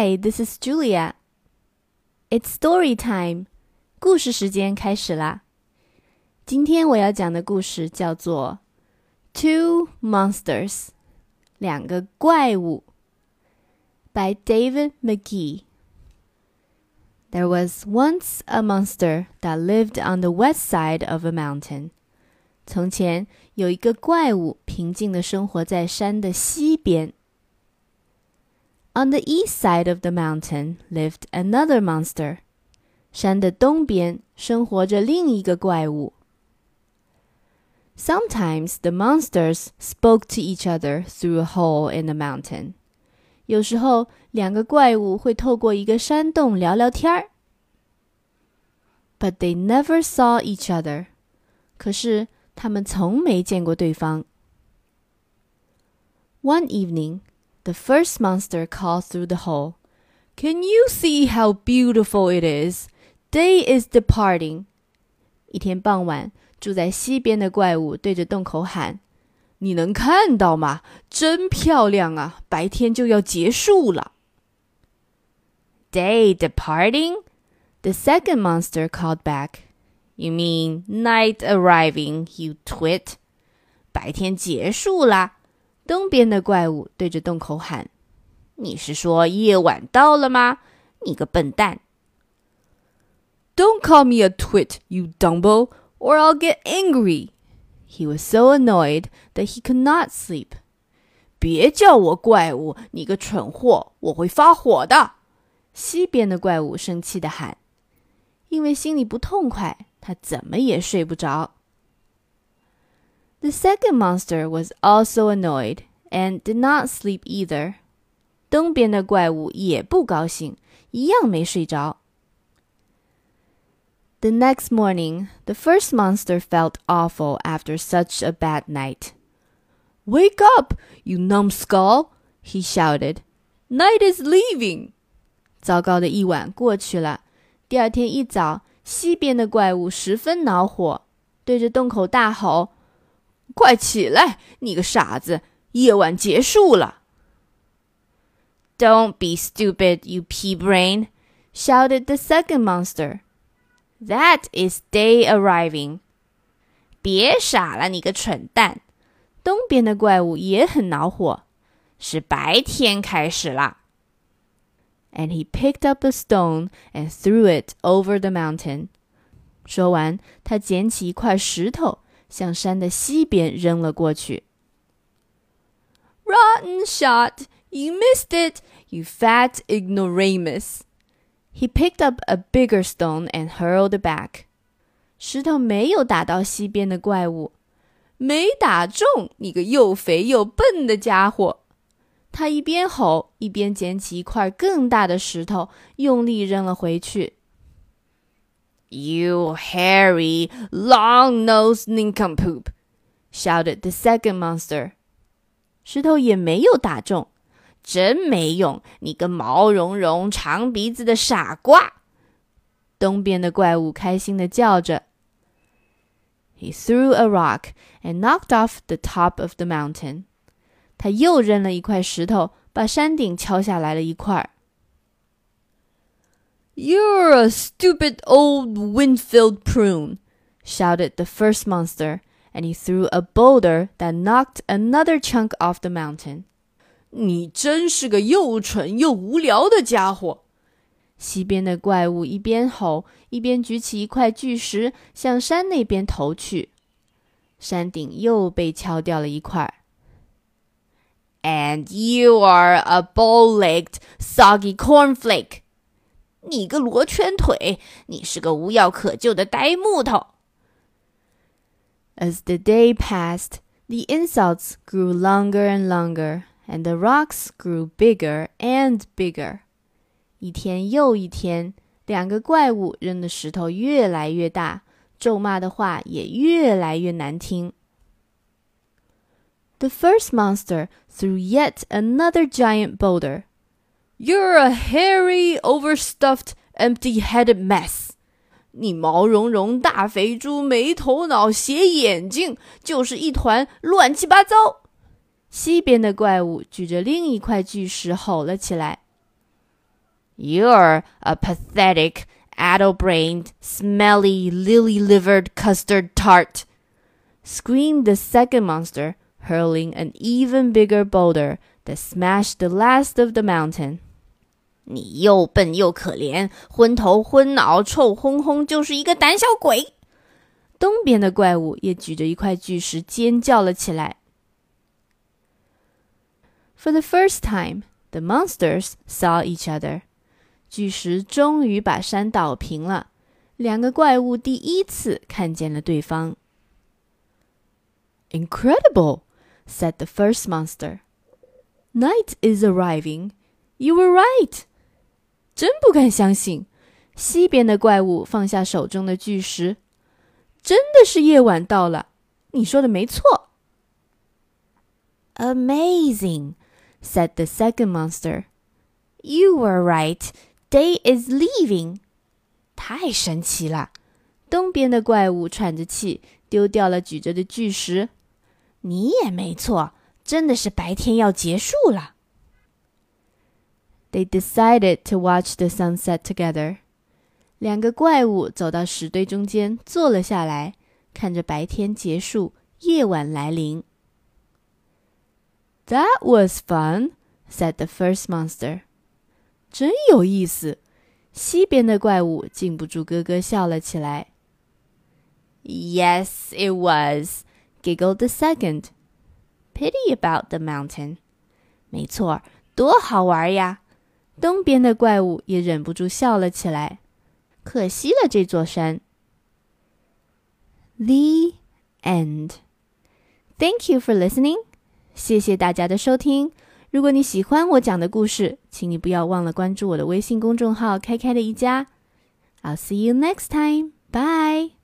Hi, this is Julia. It's story time. 故事时间开始啦。今天我要讲的故事叫做《Two Monsters》，两个怪物。By David McKee. There was once a monster that lived on the west side of a mountain. 从前有一个怪物，平静的生活在山的西边。On the east side of the mountain lived another monster. 山的东边生活着另一个怪物。Sometimes the monsters spoke to each other through a hole in the mountain. 有时候，两个怪物会透过一个山洞聊聊天儿。But they never saw each other. 可是他们从没见过对方。One evening, the first monster called through the hole, Can you see how beautiful it is? Day is departing. 一天傍晚，住在西边的怪物对着洞口喊：“你能看到吗？真漂亮啊！白天就要结束了。” Day departing? The second monster called back. You mean night arriving, you twit? 白天结束啦！ 东边的怪物对着洞口喊：“你是说夜晚到了吗？你个笨蛋！”Don't call me a twit, you dumbo, or I'll get angry. He was so annoyed that he could not sleep. 别叫我怪物，你个蠢货，我会发火的。西边的怪物生气的喊，因为心里不痛快，他怎么也睡不着。The second monster was also annoyed and did not sleep either. 东边的怪物也不高兴，一样没睡着。The next morning, the first monster felt awful after such a bad night. Wake up, you numbskull! he shouted. Night is leaving. 糟糕的一晚过去了。第二天一早，西边的怪物十分恼火，对着洞口大吼：“ 快起来，你个傻子！夜晚结束了。” Don't be stupid, you pea brain! shouted the second monster. That is day arriving. 别傻了，你个蠢蛋！东边的怪物也很恼火，是白天开始啦。And he picked up a stone and threw it over the mountain. 说完，他捡起一块石头， 向山的西边扔了过去。Rotten shot! You missed it, you fat ignoramus! He picked up a bigger stone and hurled it back. 石头没有打到西边的怪物，没打中你个又肥又笨的家伙！他一边吼，一边捡起一块更大的石头，用力扔了回去。 You hairy, long-nosed nincompoop! shouted the second monster. 石头也没有打中。真没用！你个毛茸茸、长鼻子的傻瓜！东边的怪物开心的叫着。He threw a rock and knocked off the top of the mountain. 他又扔了一块石头，把山顶敲下来了一块。 You're a stupid old wind-filled prune! shouted the first monster, and he threw a boulder that knocked another chunk off the mountain. 你真是个又蠢又无聊的家伙！西边的怪物一边吼，一边举起一块巨石向山那边投去，山顶又被敲掉了一块。And you are a bow-legged, soggy cornflake！ 你个罗圈腿，你是个无药可救的呆木头。As the day passed, the insults grew longer and longer and the rocks grew bigger and bigger. 一天又一天，两个怪物扔的石头越来越大，咒骂的话也越来越难听。The first monster threw yet another giant boulder. You're a hairy, overstuffed, empty-headed mess. 你毛茸茸、大肥猪、没头脑、斜眼睛，就是一团乱七八糟。西边的怪物举着另一块巨石吼了起来 You're a pathetic, addle brained, smelly, lily livered custard tart, screamed the second monster, hurling an even bigger boulder that smashed the last of the mountain. 你又笨又可怜，昏头昏脑，臭烘烘，就是一个胆小鬼。东边的怪物也举着一块巨石尖叫了起来。For the first time, the monsters saw each other. 巨石终于把山倒平了，两个怪物第一次看见了对方。Incredible, said the first monster. Night is arriving. You were right. 真不敢相信，西边的怪物放下手中的巨石，真的是夜晚到了。你说的没错。Amazing, said the second monster. You were right. Day is leaving，太神奇了！东边的怪物喘着气，丢掉了举着的巨石。你也没错，真的是白天要结束了。They decided to watch the sunset together。两个怪物走到石堆中间，坐了下来，看着白天结束，夜晚来临。That was fun, said the first monster. 真有意思，西边的怪物禁不住咯咯笑了起来。Yes, it was, giggled the second. Pity about the mountain. 没错，多好玩呀！ 东边的怪物也忍不住笑了起来。可惜了这座山。The end. Thank you for listening. 谢谢大家的收听。如果你喜欢我讲的故事，请你不要忘了关注我的微信公众号“开开的一家”。I'll see you next time. Bye.